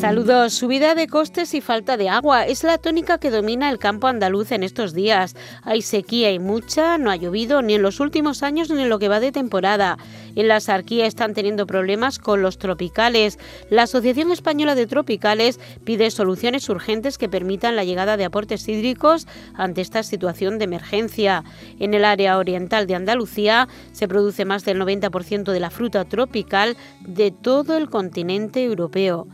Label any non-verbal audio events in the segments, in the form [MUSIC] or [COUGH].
Saludos. Subida de costes y falta de agua es la tónica que domina el campo andaluz en estos días. Hay sequía y mucha, no ha llovido ni en los últimos años ni en lo que va de temporada. En la Sarquía están teniendo problemas con los tropicales. La Asociación Española de Tropicales pide soluciones urgentes que permitan la llegada de aportes hídricos ante esta situación de emergencia. En el área oriental de Andalucía se produce más del 90% de la fruta tropical de todo el continente europeo.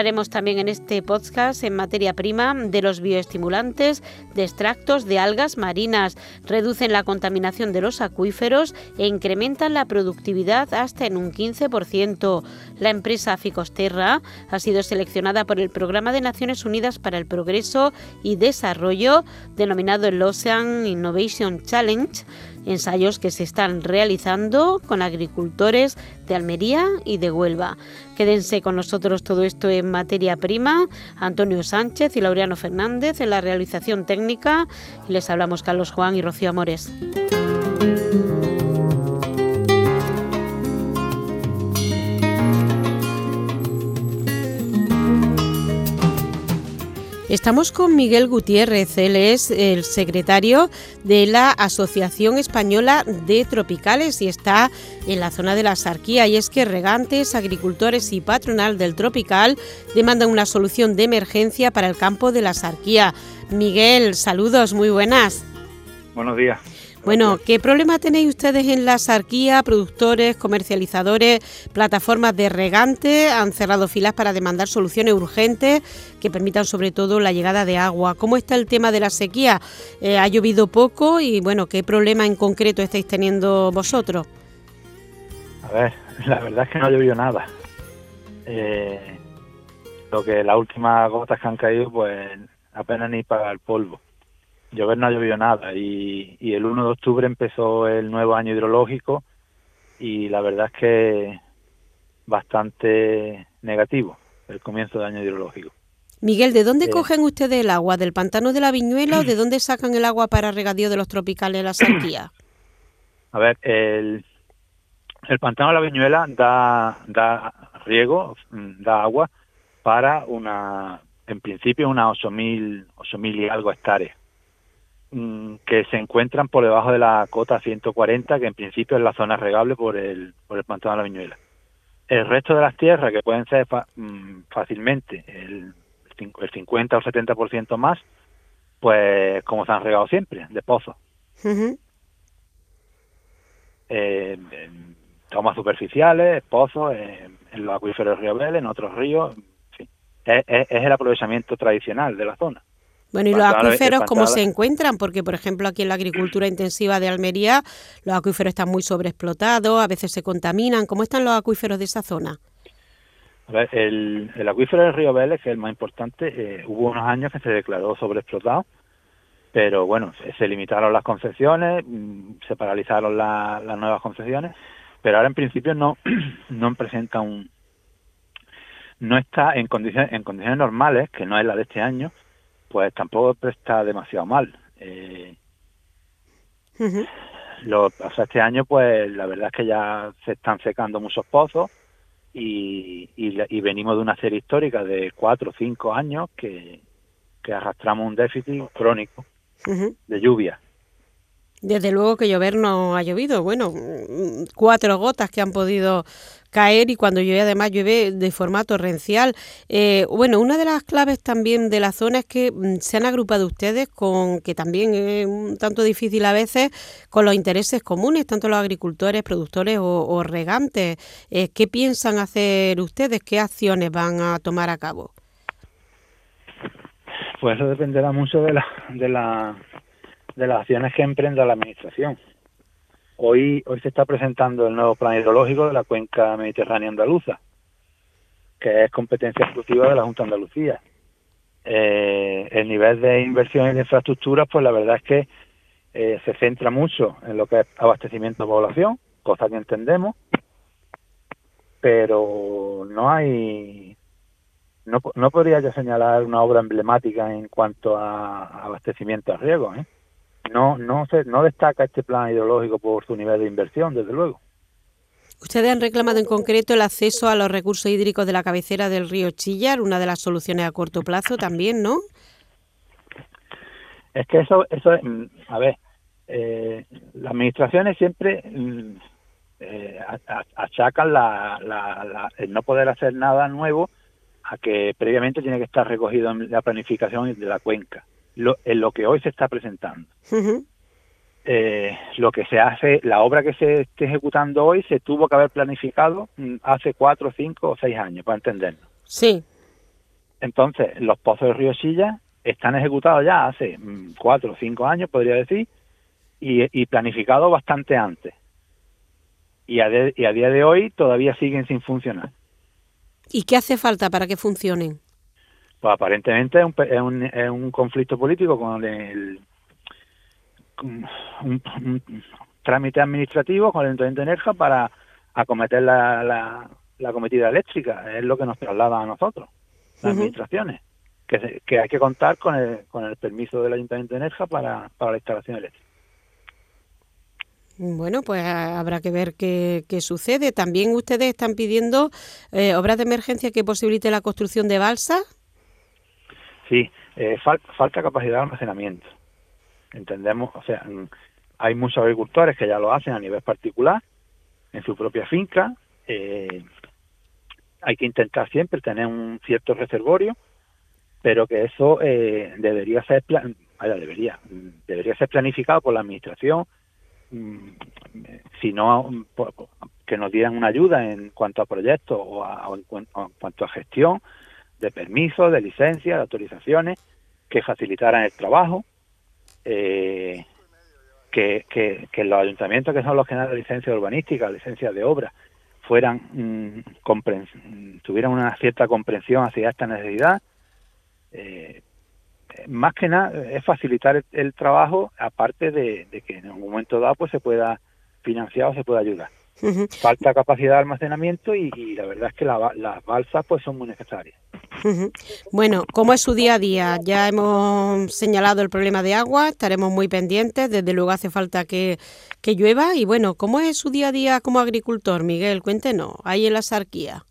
Hablaremos también en este podcast en materia prima de los bioestimulantes de extractos de algas marinas. Reducen la contaminación de los acuíferos e incrementan la productividad hasta en un 15%. La empresa Ficosterra ha sido seleccionada por el Programa de Naciones Unidas para el Progreso y Desarrollo, denominado el Ocean Innovation Challenge ensayos que se están realizando con agricultores de Almería y de Huelva. Quédense con nosotros todo esto en materia prima. Antonio Sánchez y Laureano Fernández en la realización técnica. Les hablamos Carlos Juan y Rocío Amores. Estamos con Miguel Gutiérrez, él es el secretario de la Asociación Española de Tropicales y está en la zona de la Sarquía. Y es que regantes, agricultores y patronal del tropical demandan una solución de emergencia para el campo de la Sarquía. Miguel, saludos, muy buenas. Buenos días. Bueno, ¿qué problema tenéis ustedes en la sarquía? Productores, comercializadores, plataformas de regante han cerrado filas para demandar soluciones urgentes que permitan sobre todo la llegada de agua. ¿Cómo está el tema de la sequía? Eh, ¿Ha llovido poco? Y bueno, ¿qué problema en concreto estáis teniendo vosotros? A ver, la verdad es que no ha llovido nada. Eh, lo que las últimas gotas que han caído, pues apenas ni para el polvo llover no ha llovido nada y, el 1 de octubre empezó el nuevo año hidrológico y la verdad es que bastante negativo el comienzo del año hidrológico. Miguel, ¿de dónde cogen ustedes el agua? ¿Del pantano de la Viñuela o de dónde sacan el agua para regadío de los tropicales de la Sarquía? [CLEARS THROAT] A ver, el, el pantano de la Viñuela da, da riego, da agua para una, en principio, unas 8.000 mil y algo hectáreas. Mm, que se encuentran por debajo de la cota 140, que en principio es la zona regable por el, por el pantano de la Viñuela. El resto de las tierras, que pueden ser mm, fácilmente el, el 50 o 70% más, pues como se han regado siempre, de pozos. Eh, tomas superficiales, pozos, en los acuíferos de Río Vélez, en otros ríos, es el aprovechamiento tradicional de la zona. Bueno, ¿y los acuíferos cómo se encuentran? Porque, por ejemplo, aquí en la agricultura intensiva de Almería, los acuíferos están muy sobreexplotados, a veces se contaminan. ¿Cómo están los acuíferos de esa zona? el, acuífero del río Vélez, que es el más importante, eh, hubo unos años que se declaró sobreexplotado, pero bueno, se, limitaron las concesiones, mm, se paralizaron las nuevas concesiones, pero ahora en principio no, [CLEARS THROAT] no presenta un... no está en condiciones, en condiciones normales, que no es la de este año, pues tampoco está demasiado mal. Eh, lo, o sea, este año, pues la verdad es que ya se están secando muchos pozos y, y, venimos de una serie histórica de cuatro o cinco años que, que arrastramos un déficit crónico de lluvia. Desde luego que llover no ha llovido. Bueno, cuatro gotas que han podido caer y cuando llueve además llueve de forma torrencial. Eh, bueno, una de las claves también de la zona es que mm, se han agrupado ustedes con, que también es un tanto difícil a veces, con los intereses comunes, tanto los agricultores, productores o, regantes. Eh, ¿Qué piensan hacer ustedes? ¿Qué acciones van a tomar a cabo? Pues eso dependerá mucho de la, de la de las acciones que emprenda la administración. Hoy, hoy se está presentando el nuevo plan hidrológico de la cuenca mediterránea andaluza, que es competencia exclusiva de la Junta Andalucía. Eh, el nivel de inversión en infraestructuras, pues la verdad es que eh, se centra mucho en lo que es abastecimiento de población, cosa que entendemos, pero no hay, no, no podría yo señalar una obra emblemática en cuanto a abastecimiento a riego, ¿eh? No no se, no destaca este plan hidrológico por su nivel de inversión, desde luego. Ustedes han reclamado en concreto el acceso a los recursos hídricos de la cabecera del río Chillar, una de las soluciones a corto plazo también, ¿no? Es que eso, eso mm, a ver, eh, las administraciones siempre mm, eh, achacan la, la, el no poder hacer nada nuevo a que previamente tiene que estar recogido en la planificación de la cuenca, lo, en lo que hoy se está presentando. Eh, lo que se hace, la obra que se esté ejecutando hoy se tuvo que haber planificado mm, hace cuatro, cinco o seis años, para entenderlo. Sí. Entonces, los pozos de Río Silla están ejecutados ya hace mm, cuatro o cinco años, podría decir, y, y planificados bastante antes. Y a, y a día de hoy todavía siguen sin funcionar. ¿Y qué hace falta para que funcionen? Pues aparentemente es un, es un, es un conflicto político con el un, trámite administrativo con el Ayuntamiento de Nerja para acometer la, la, cometida eléctrica. Es lo que nos traslada a nosotros, las administraciones, que, que hay que contar con el, con el permiso del Ayuntamiento de Nerja para, para la instalación eléctrica. Bueno, pues habrá que ver qué, qué sucede. También ustedes están pidiendo eh, obras de emergencia que posibilite la construcción de balsas. Sí, eh, falta capacidad de almacenamiento entendemos, o sea, hay muchos agricultores que ya lo hacen a nivel particular, en su propia finca. Eh, hay que intentar siempre tener un cierto reservorio, pero que eso eh, debería ser plan, debería debería ser planificado por la administración, mm, si no que nos dieran una ayuda en cuanto a proyectos o, en, cuanto a gestión de permisos, de licencias, de autorizaciones que facilitaran el trabajo eh, que, que, los ayuntamientos que son los que dan la licencia urbanística, licencia de obra, fueran mm, tuvieran una cierta comprensión hacia esta necesidad. Eh, más que nada es facilitar el, trabajo, aparte de, de, que en un momento dado pues se pueda financiar o se pueda ayudar. Falta capacidad de almacenamiento y, la verdad es que las balsas pues son muy necesarias. Bueno, ¿cómo es su día a día? Ya hemos señalado el problema de agua, estaremos muy pendientes, desde luego hace falta que, llueva y bueno, ¿cómo es su día a día como agricultor, Miguel? Cuéntenos, ahí en la sarquía.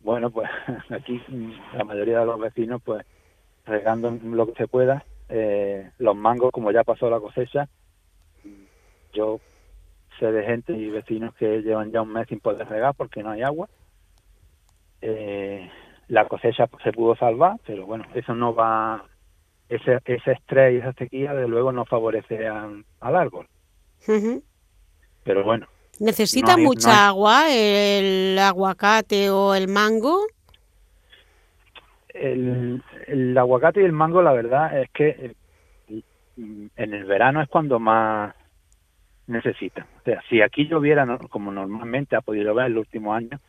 Bueno, pues [LAUGHS] aquí la mayoría de los vecinos pues regando lo que se pueda, eh, los mangos como ya pasó la cosecha, yo sé de gente y vecinos que llevan ya un mes sin poder regar porque no hay agua. Eh, la cosecha se pudo salvar, pero bueno, eso no va, ese, ese estrés y esa sequía de luego no favorece al árbol. Pero bueno. ¿Necesita mucha agua el aguacate o el mango? El, el aguacate y el mango, la verdad es que eh, en el verano es cuando más necesitan. O sea, si aquí lloviera como normalmente ha podido ver en los últimos años,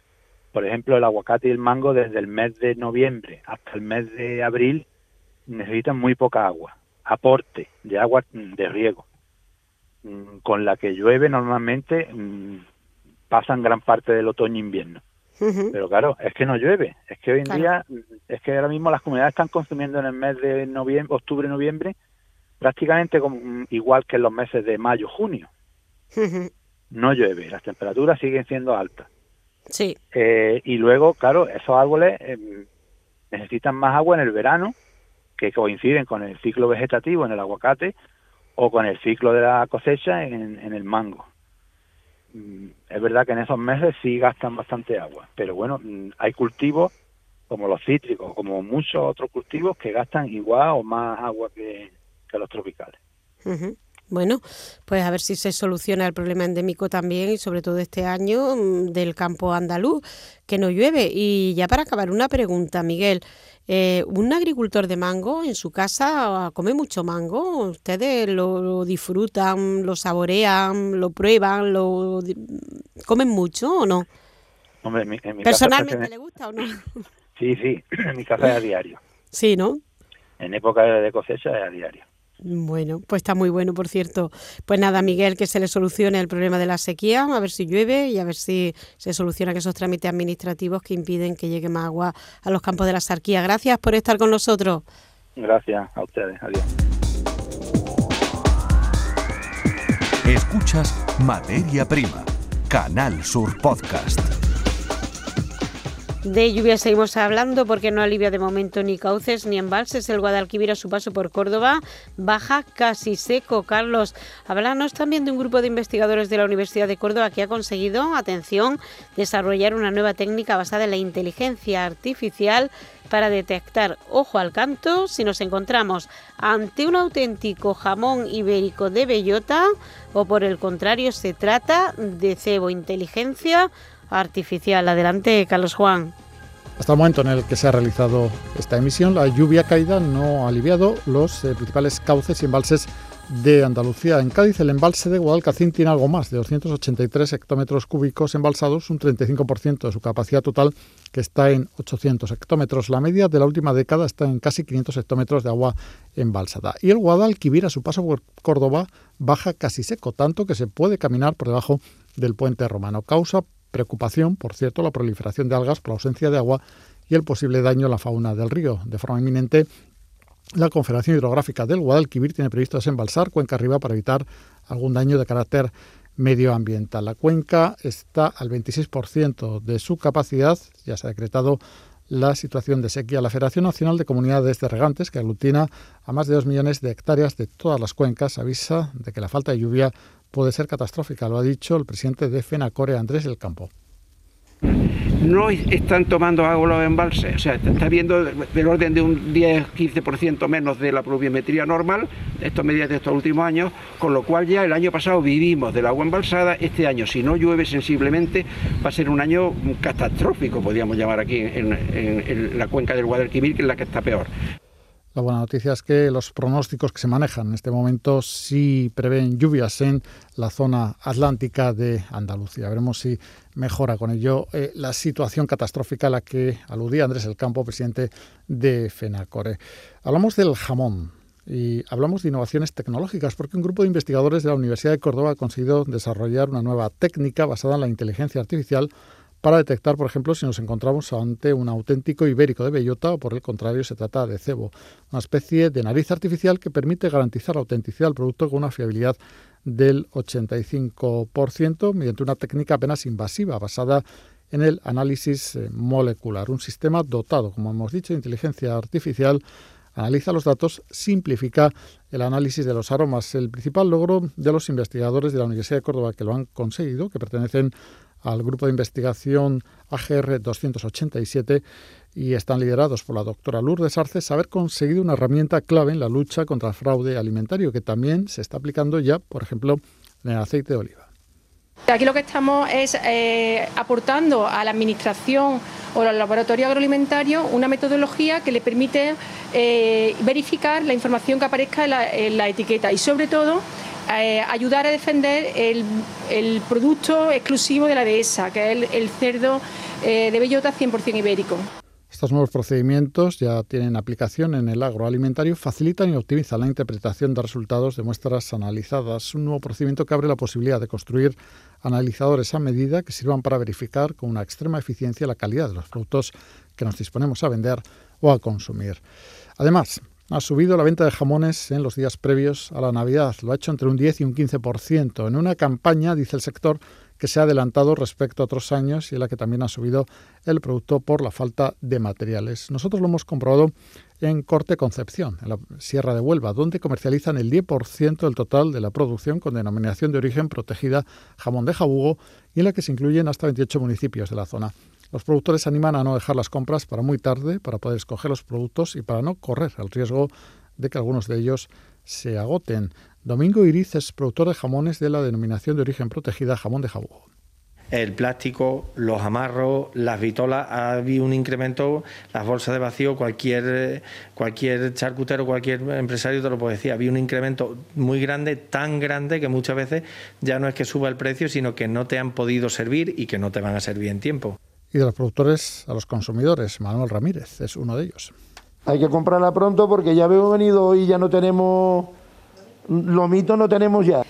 por ejemplo, el aguacate y el mango desde el mes de noviembre hasta el mes de abril necesitan muy poca agua, aporte de agua de riego, mm, con la que llueve normalmente mm, pasan gran parte del otoño e invierno. Pero claro, es que no llueve, es que hoy en día, mm, es que ahora mismo las comunidades están consumiendo en el mes de noviembre, octubre, noviembre, prácticamente como, igual que en los meses de mayo, junio. No llueve, las temperaturas siguen siendo altas. Sí. Eh, y luego, claro, esos árboles eh, necesitan más agua en el verano, que coinciden con el ciclo vegetativo en el aguacate o con el ciclo de la cosecha en, en el mango. Mm, es verdad que en esos meses sí gastan bastante agua, pero bueno, mm, hay cultivos como los cítricos, como muchos otros cultivos que gastan igual o más agua que, los tropicales. Bueno, pues a ver si se soluciona el problema endémico también y sobre todo este año mm, del campo andaluz, que no llueve. Y ya para acabar, una pregunta, Miguel. Eh, ¿Un agricultor de mango en su casa come mucho mango? ¿Ustedes lo, disfrutan, lo saborean, lo prueban, lo comen mucho o no? Hombre, en mi, ¿Personalmente le gusta o no? Sí, sí, en mi casa es a diario. Sí, ¿no? En época de cosecha es a diario. Bueno, pues está muy bueno, por cierto. Pues nada, Miguel, que se le solucione el problema de la sequía, a ver si llueve y a ver si se solucionan esos trámites administrativos que impiden que llegue más agua a los campos de la sarquía. Gracias por estar con nosotros. Gracias a ustedes. Adiós. Escuchas Materia Prima, Canal Sur Podcast. De lluvia seguimos hablando porque no alivia de momento ni cauces ni embalses. El Guadalquivir a su paso por Córdoba baja casi seco. Carlos, háblanos también de un grupo de investigadores de la Universidad de Córdoba que ha conseguido, atención, desarrollar una nueva técnica basada en la inteligencia artificial para detectar, ojo al canto, si nos encontramos ante un auténtico jamón ibérico de bellota o por el contrario se trata de cebo inteligencia artificial. Adelante, Carlos Juan. Hasta el momento en el que se ha realizado esta emisión, la lluvia caída no ha aliviado los eh, principales cauces y embalses de Andalucía. En Cádiz, el embalse de Guadalcacín tiene algo más de 283 hectómetros cúbicos embalsados, un 35% de su capacidad total, que está en 800 hectómetros. La media de la última década está en casi 500 hectómetros de agua embalsada. Y el Guadalquivir, a su paso por Córdoba, baja casi seco, tanto que se puede caminar por debajo del puente romano. Causa Preocupación, por cierto, la proliferación de algas por la ausencia de agua y el posible daño a la fauna del río. De forma inminente, la Confederación Hidrográfica del Guadalquivir tiene previsto desembalsar cuenca arriba para evitar algún daño de carácter medioambiental. La cuenca está al 26% de su capacidad, ya se ha decretado la situación de sequía. La Federación Nacional de Comunidades de Regantes, que aglutina a más de 2 millones de hectáreas de todas las cuencas, avisa de que la falta de lluvia puede ser catastrófica, lo ha dicho el presidente de FENACORE, Andrés del Campo. No están tomando agua los embalses, o sea, está habiendo del orden de un 10-15% menos de la pluviometría normal, estos medidas de estos últimos años, con lo cual ya el año pasado vivimos del agua embalsada, este año si no llueve sensiblemente va a ser un año catastrófico, podríamos llamar aquí en, en la cuenca del Guadalquivir, que es la que está peor. La buena noticia es que los pronósticos que se manejan en este momento sí prevén lluvias en la zona atlántica de Andalucía. Veremos si mejora con ello eh, la situación catastrófica a la que aludía Andrés El Campo, presidente de FENACORE. Hablamos del jamón. Y hablamos de innovaciones tecnológicas porque un grupo de investigadores de la Universidad de Córdoba ha conseguido desarrollar una nueva técnica basada en la inteligencia artificial para detectar, por ejemplo, si nos encontramos ante un auténtico ibérico de bellota o por el contrario se trata de cebo, una especie de nariz artificial que permite garantizar la autenticidad del producto con una fiabilidad del 85% mediante una técnica apenas invasiva basada en el análisis eh, molecular, un sistema dotado, como hemos dicho, de inteligencia artificial analiza los datos, simplifica el análisis de los aromas. El principal logro de los investigadores de la Universidad de Córdoba que lo han conseguido, que pertenecen al grupo de investigación AGR 287 y están liderados por la doctora Lourdes Arces, haber conseguido una herramienta clave en la lucha contra el fraude alimentario que también se está aplicando ya, por ejemplo, en el aceite de oliva. Aquí lo que estamos es eh, aportando a la Administración o al laboratorio agroalimentario una metodología que le permite eh, verificar la información que aparezca en la etiqueta y sobre todo eh, ayudar a defender el, producto exclusivo de la dehesa, que es el, cerdo eh, de bellota 100% ibérico. Estos nuevos procedimientos ya tienen aplicación en el agroalimentario, facilitan y optimizan la interpretación de resultados de muestras analizadas. Un nuevo procedimiento que abre la posibilidad de construir analizadores a medida que sirvan para verificar con una extrema eficiencia la calidad de los productos que nos disponemos a vender o a consumir. Además, ha subido la venta de jamones en los días previos a la Navidad. Lo ha hecho entre un 10 y un 15%. En una campaña, dice el sector, que se ha adelantado respecto a otros años y en la que también ha subido el producto por la falta de materiales. Nosotros lo hemos comprobado en Corte Concepción, en la Sierra de Huelva, donde comercializan el 10% del total de la producción con denominación de origen protegida jamón de jabugo y en la que se incluyen hasta 28 municipios de la zona. Los productores animan a no dejar las compras para muy tarde para poder escoger los productos y para no correr el riesgo de que algunos de ellos se agoten. Domingo Iriz es productor de jamones de la denominación de origen protegida jamón de jabugo. El plástico, los amarros, las vitolas, ha habido un incremento, las bolsas de vacío, cualquier, cualquier charcutero, cualquier empresario te lo puede decir, había un incremento muy grande, tan grande que muchas veces ya no es que suba el precio, sino que no te han podido servir y que no te van a servir en tiempo y de los productores a los consumidores. Manuel Ramírez es uno de ellos. Hay que comprarla pronto porque ya veo venido hoy ya no tenemos no tenemos ya.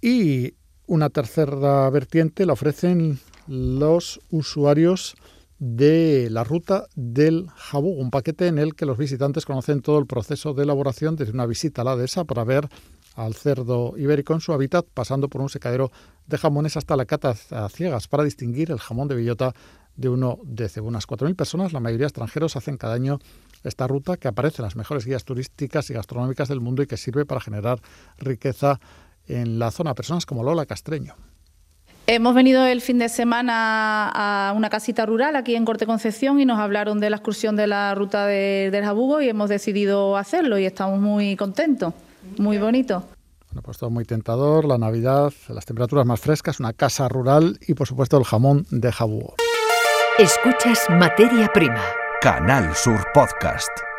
Y una tercera vertiente la ofrecen los usuarios de la ruta del Jabú, un paquete en el que los visitantes conocen todo el proceso de elaboración desde una visita a la dehesa para ver al cerdo ibérico en su hábitat, pasando por un secadero de jamones hasta la cata a ciegas para distinguir el jamón de bellota de uno de cebo. Unas 4.000 personas, la mayoría extranjeros, hacen cada año esta ruta que aparece en las mejores guías turísticas y gastronómicas del mundo y que sirve para generar riqueza en la zona. Personas como Lola Castreño. Hemos venido el fin de semana a una casita rural aquí en Corte Concepción y nos hablaron de la excursión de la ruta de, del Jabugo y hemos decidido hacerlo y estamos muy contentos, muy bonito. Bueno, pues todo muy tentador, la Navidad, las temperaturas más frescas, una casa rural y por supuesto el jamón de Jabugo. Escuchas Materia Prima. Canal Sur Podcast.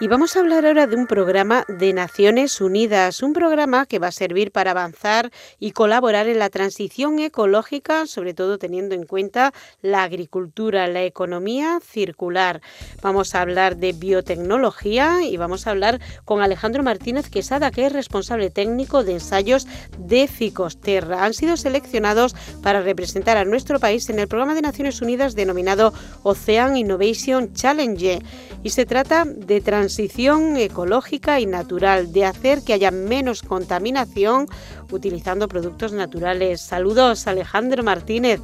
Y vamos a hablar ahora de un programa de Naciones Unidas, un programa que va a servir para avanzar y colaborar en la transición ecológica, sobre todo teniendo en cuenta la agricultura, la economía circular. Vamos a hablar de biotecnología y vamos a hablar con Alejandro Martínez Quesada, que es responsable técnico de ensayos de Ficosterra. Han sido seleccionados para representar a nuestro país en el programa de Naciones Unidas denominado Ocean Innovation Challenge y se trata de transición ecológica y natural, de hacer que haya menos contaminación utilizando productos naturales. Saludos, Alejandro Martínez.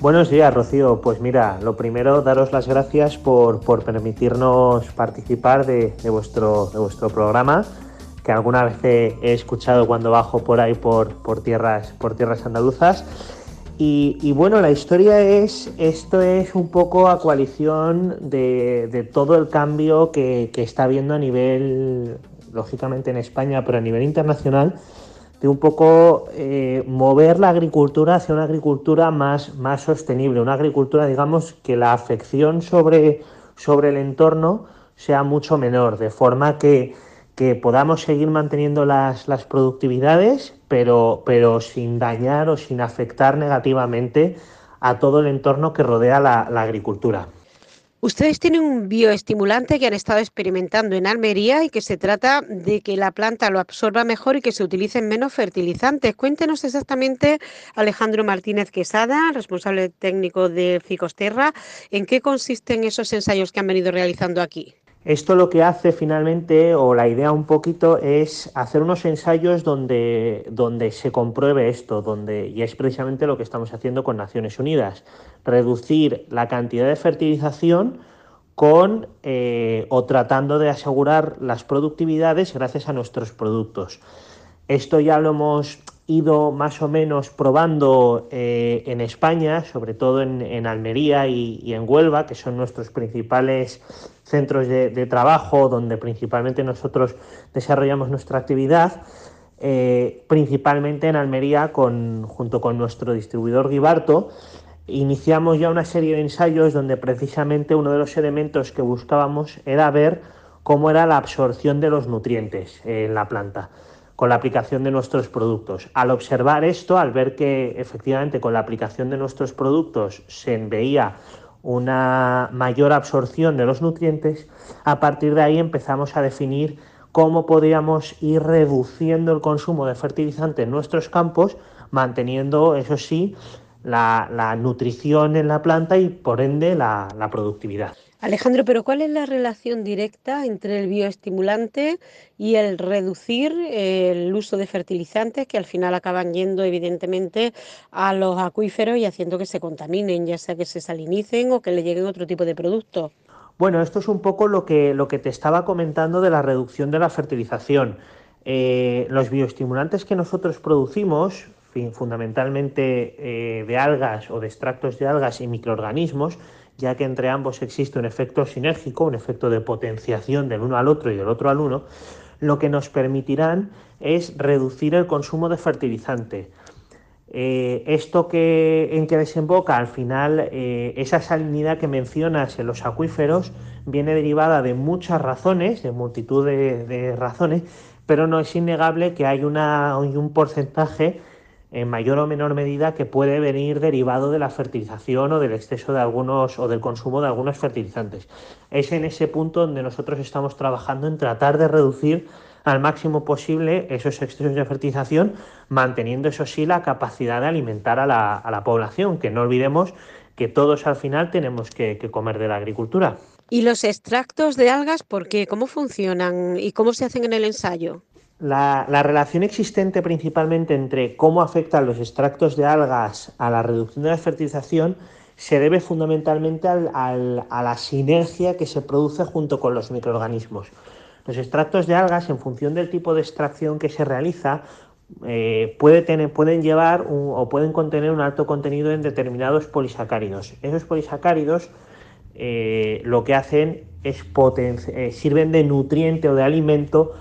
Buenos días, Rocío. Pues mira, lo primero, daros las gracias por, permitirnos participar de, vuestro, vuestro programa, que alguna vez he, escuchado cuando bajo por ahí por, por, tierras, por tierras andaluzas. Y, bueno, la historia es, esto es un poco a coalición de, todo el cambio que, está habiendo a nivel, lógicamente en España, pero a nivel internacional, de un poco eh, mover la agricultura hacia una agricultura más, más sostenible, una agricultura, digamos, que la afección sobre, sobre el entorno sea mucho menor, de forma que que podamos seguir manteniendo las, las productividades, pero, pero sin dañar o sin afectar negativamente a todo el entorno que rodea la, la agricultura. Ustedes tienen un bioestimulante que han estado experimentando en Almería y que se trata de que la planta lo absorba mejor y que se utilicen menos fertilizantes. Cuéntenos exactamente, Alejandro Martínez Quesada, responsable técnico de Ficosterra, en qué consisten esos ensayos que han venido realizando aquí. Esto lo que hace finalmente, o la idea un poquito, es hacer unos ensayos donde, donde se compruebe esto, donde, y es precisamente lo que estamos haciendo con Naciones Unidas, reducir la cantidad de fertilización con eh, o tratando de asegurar las productividades gracias a nuestros productos. Esto ya lo hemos ido más o menos probando eh, en España, sobre todo en, Almería y, en Huelva, que son nuestros principales centros de, trabajo donde principalmente nosotros desarrollamos nuestra actividad, eh, principalmente en Almería con, junto con nuestro distribuidor Guibarto. Iniciamos ya una serie de ensayos donde precisamente uno de los elementos que buscábamos era ver cómo era la absorción de los nutrientes en la planta con la aplicación de nuestros productos. Al observar esto, al ver que efectivamente con la aplicación de nuestros productos se veía una mayor absorción de los nutrientes, a partir de ahí empezamos a definir cómo podríamos ir reduciendo el consumo de fertilizante en nuestros campos, manteniendo, eso sí, la, nutrición en la planta y por ende la productividad. Alejandro, pero ¿cuál es la relación directa entre el bioestimulante y el reducir el uso de fertilizantes que al final acaban yendo evidentemente a los acuíferos y haciendo que se contaminen, ya sea que se salinicen o que le lleguen otro tipo de productos? Bueno, esto es un poco lo que, lo que te estaba comentando de la reducción de la fertilización. Eh, los bioestimulantes que nosotros producimos, fundamentalmente eh, de algas o de extractos de algas y microorganismos, ya que entre ambos existe un efecto sinérgico, un efecto de potenciación del uno al otro y del otro al uno, lo que nos permitirán es reducir el consumo de fertilizante. Eh, esto que, en que desemboca al final, eh, esa salinidad que mencionas en los acuíferos viene derivada de muchas razones, de multitud de, razones, pero no es innegable que hay, una, hay un porcentaje en mayor o menor medida que puede venir derivado de la fertilización o del exceso de algunos o del consumo de algunos fertilizantes. Es en ese punto donde nosotros estamos trabajando en tratar de reducir al máximo posible esos excesos de fertilización, manteniendo eso sí la capacidad de alimentar a la, población, que no olvidemos que todos al final tenemos que comer de la agricultura. ¿Y los extractos de algas por qué? ¿Cómo funcionan y cómo se hacen en el ensayo? La, relación existente principalmente entre cómo afectan los extractos de algas a la reducción de la fertilización se debe fundamentalmente a la sinergia que se produce junto con los microorganismos. Los extractos de algas, en función del tipo de extracción que se realiza, eh, pueden llevar o pueden contener un alto contenido en determinados polisacáridos. Esos polisacáridos eh, lo que hacen es eh, sirven de nutriente o de alimento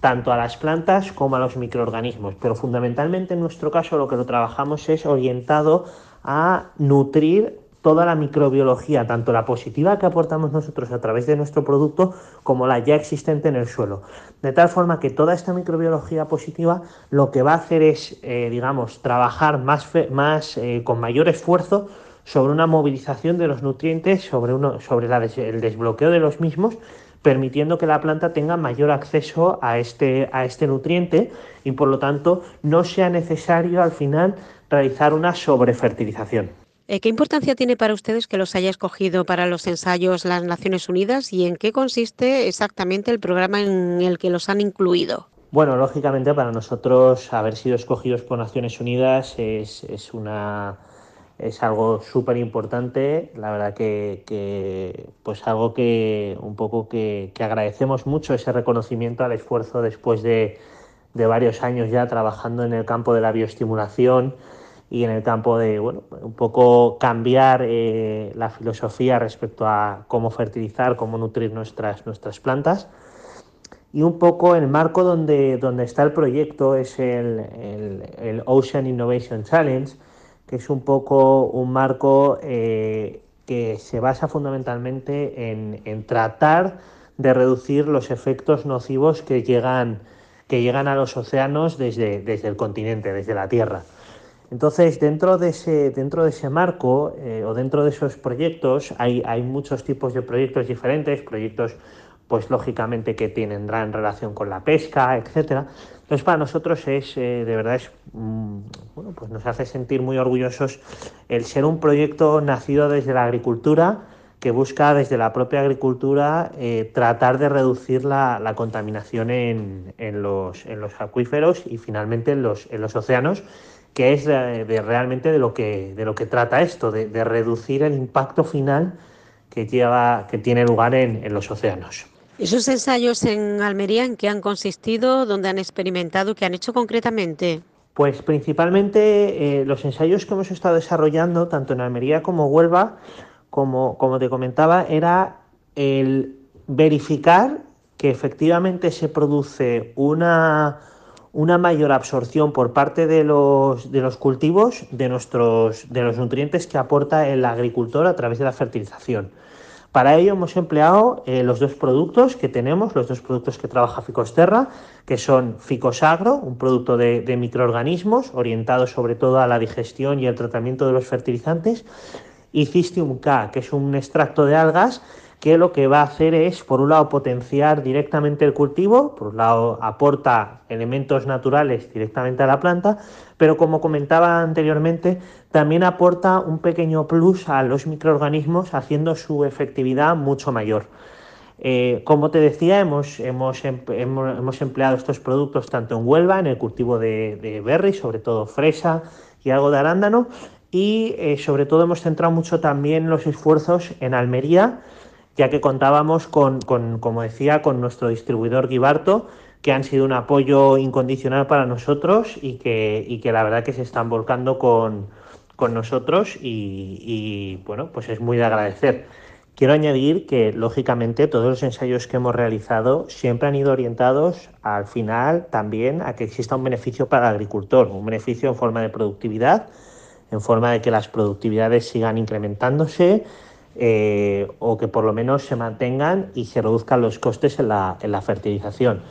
tanto a las plantas como a los microorganismos, pero fundamentalmente en nuestro caso lo que lo trabajamos es orientado a nutrir toda la microbiología, tanto la positiva que aportamos nosotros a través de nuestro producto como la ya existente en el suelo. De tal forma que toda esta microbiología positiva lo que va a hacer es, eh, digamos, trabajar más, más eh, con mayor esfuerzo sobre una movilización de los nutrientes, sobre, uno, sobre el desbloqueo de los mismos permitiendo que la planta tenga mayor acceso a este, a este nutriente y por lo tanto no sea necesario al final realizar una sobrefertilización. Eh, ¿Qué importancia tiene para ustedes que los haya escogido para los ensayos las Naciones Unidas y en qué consiste exactamente el programa en el que los han incluido? Bueno, lógicamente para nosotros haber sido escogidos por Naciones Unidas es, es una es algo súper importante, la verdad que, pues algo que un poco que, agradecemos mucho ese reconocimiento al esfuerzo después de, varios años ya trabajando en el campo de la bioestimulación y en el campo de, bueno, un poco cambiar eh, la filosofía respecto a cómo fertilizar, cómo nutrir nuestras, nuestras plantas. Y un poco el marco donde, donde está el proyecto es el, el Ocean Innovation Challenge, que es un poco un marco eh, que se basa fundamentalmente en, tratar de reducir los efectos nocivos que llegan, que llegan a los océanos desde, desde el continente, desde la Tierra. Entonces, dentro de ese, dentro de ese marco eh, o dentro de esos proyectos hay, hay muchos tipos de proyectos diferentes, proyectos pues lógicamente que tendrán relación con la pesca, etcétera. Entonces para nosotros es eh, de verdad es mm, bueno pues nos hace sentir muy orgullosos el ser un proyecto nacido desde la agricultura que busca desde la propia agricultura eh, tratar de reducir la, contaminación en, los, acuíferos y finalmente en los, en los océanos que es realmente de lo que de lo que trata esto de, de reducir el impacto final que lleva que tiene lugar en, en los océanos. ¿Esos ensayos en Almería en qué han consistido, dónde han experimentado, qué han hecho concretamente? Pues principalmente eh, los ensayos que hemos estado desarrollando, tanto en Almería como Huelva, como, como te comentaba, era el verificar que efectivamente se produce una, una mayor absorción por parte de los, de los cultivos de, nuestros, de los nutrientes que aporta el agricultor a través de la fertilización. Para ello hemos empleado eh, los dos productos que tenemos, los dos productos que trabaja Ficosterra, que son Ficosagro, un producto de, microorganismos orientado sobre todo a la digestión y el tratamiento de los fertilizantes, y Cystium K, que es un extracto de algas que lo que va a hacer es, por un lado, potenciar directamente el cultivo, por un lado, aporta elementos naturales directamente a la planta, pero como comentaba anteriormente, también aporta un pequeño plus a los microorganismos, haciendo su efectividad mucho mayor. Eh, como te decía, hemos, hemos, hemos, empleado estos productos tanto en Huelva, en el cultivo de, de berry, sobre todo fresa y algo de arándano, y eh, sobre todo hemos centrado mucho también los esfuerzos en Almería, ya que contábamos con, como decía, con nuestro distribuidor Guibarto, que han sido un apoyo incondicional para nosotros y que, que la verdad que se están volcando con, nosotros y, bueno, pues es muy de agradecer. Quiero añadir que, lógicamente, todos los ensayos que hemos realizado siempre han ido orientados al final también a que exista un beneficio para el agricultor, un beneficio en forma de productividad, en forma de que las productividades sigan incrementándose, eh, o que por lo menos se mantengan y se reduzcan los costes en la, fertilización.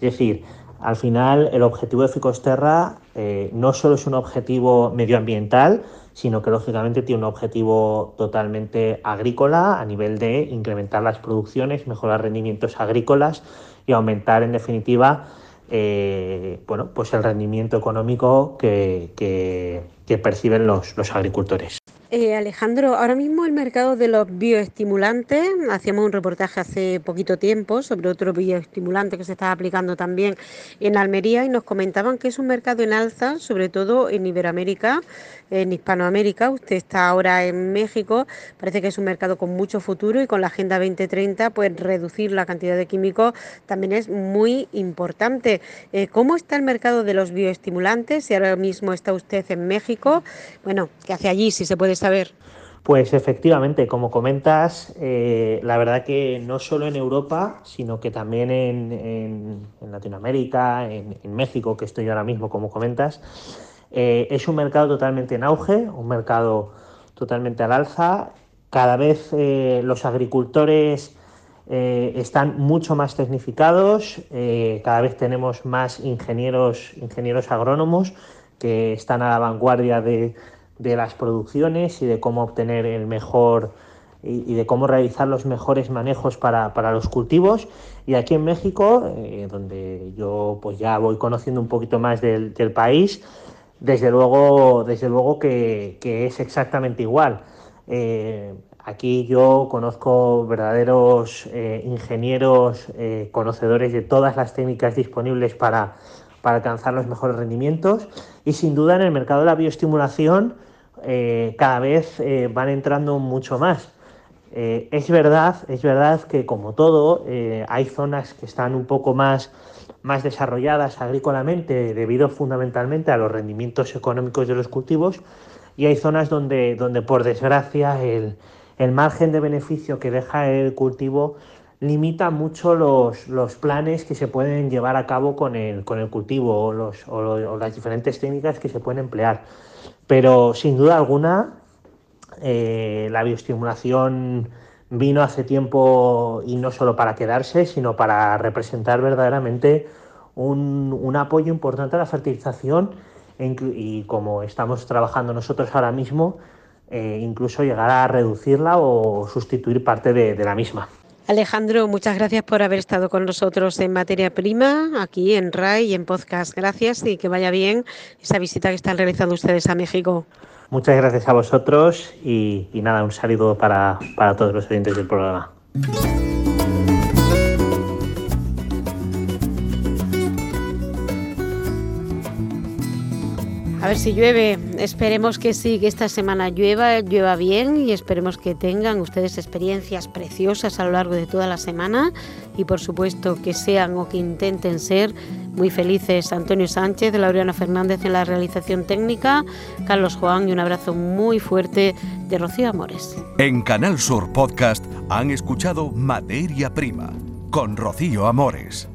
Es decir, al final el objetivo de Ficosterra eh, no solo es un objetivo medioambiental, sino que lógicamente tiene un objetivo totalmente agrícola a nivel de incrementar las producciones, mejorar rendimientos agrícolas y aumentar en definitiva eh, bueno, pues el rendimiento económico que, perciben los agricultores. Eh, Alejandro, ahora mismo el mercado de los bioestimulantes, hacíamos un reportaje hace poquito tiempo sobre otro bioestimulante que se está aplicando también en Almería y nos comentaban que es un mercado en alza, sobre todo en Iberoamérica, en Hispanoamérica. Usted está ahora en México, parece que es un mercado con mucho futuro y con la Agenda 2030, pues reducir la cantidad de químicos también es muy importante. Eh, ¿Cómo está el mercado de los bioestimulantes? Si ahora mismo está usted en México, bueno, ¿qué hace allí? Si se puede Pues efectivamente, como comentas, eh, la verdad que no solo en Europa, sino que también en, Latinoamérica, en, México, que estoy ahora mismo, como comentas, eh, es un mercado totalmente en auge, un mercado totalmente al alza. Cada vez eh, los agricultores están mucho más tecnificados, cada vez tenemos más ingenieros, ingenieros agrónomos que están a la vanguardia de, de las producciones y de cómo obtener el mejor y, de cómo realizar los mejores manejos para, los cultivos. Y aquí en México, eh, donde yo pues ya voy conociendo un poquito más del, país, desde luego, desde luego que, es exactamente igual. Eh, aquí yo conozco verdaderos eh, ingenieros, conocedores de todas las técnicas disponibles para, para alcanzar los mejores rendimientos y sin duda en el mercado de la bioestimulación eh, cada vez eh, van entrando mucho más. Eh, es verdad, es verdad que como todo, hay zonas que están un poco más, más desarrolladas agrícolamente debido fundamentalmente a los rendimientos económicos de los cultivos y hay zonas donde, donde por desgracia el, margen de beneficio que deja el cultivo limita mucho los, los, planes que se pueden llevar a cabo con el, con el cultivo o, los, o las diferentes técnicas que se pueden emplear. Pero sin duda alguna, eh, la bioestimulación vino hace tiempo y no solo para quedarse, sino para representar verdaderamente un, apoyo importante a la fertilización y como estamos trabajando nosotros ahora mismo, eh, incluso llegar a reducirla o sustituir parte de la misma. Alejandro, muchas gracias por haber estado con nosotros en Materia Prima, aquí en RAI y en Podcast. Gracias y que vaya bien esa visita que están realizando ustedes a México. Muchas gracias a vosotros y, nada, un saludo para, para todos los oyentes del programa. A ver si llueve. Esperemos que sí, que esta semana llueva, llueva bien y esperemos que tengan ustedes experiencias preciosas a lo largo de toda la semana y por supuesto que sean o que intenten ser muy felices Antonio Sánchez, Laureano Fernández en la realización técnica, Carlos Juan y un abrazo muy fuerte de Rocío Amores. En Canal Sur Podcast han escuchado Materia Prima con Rocío Amores.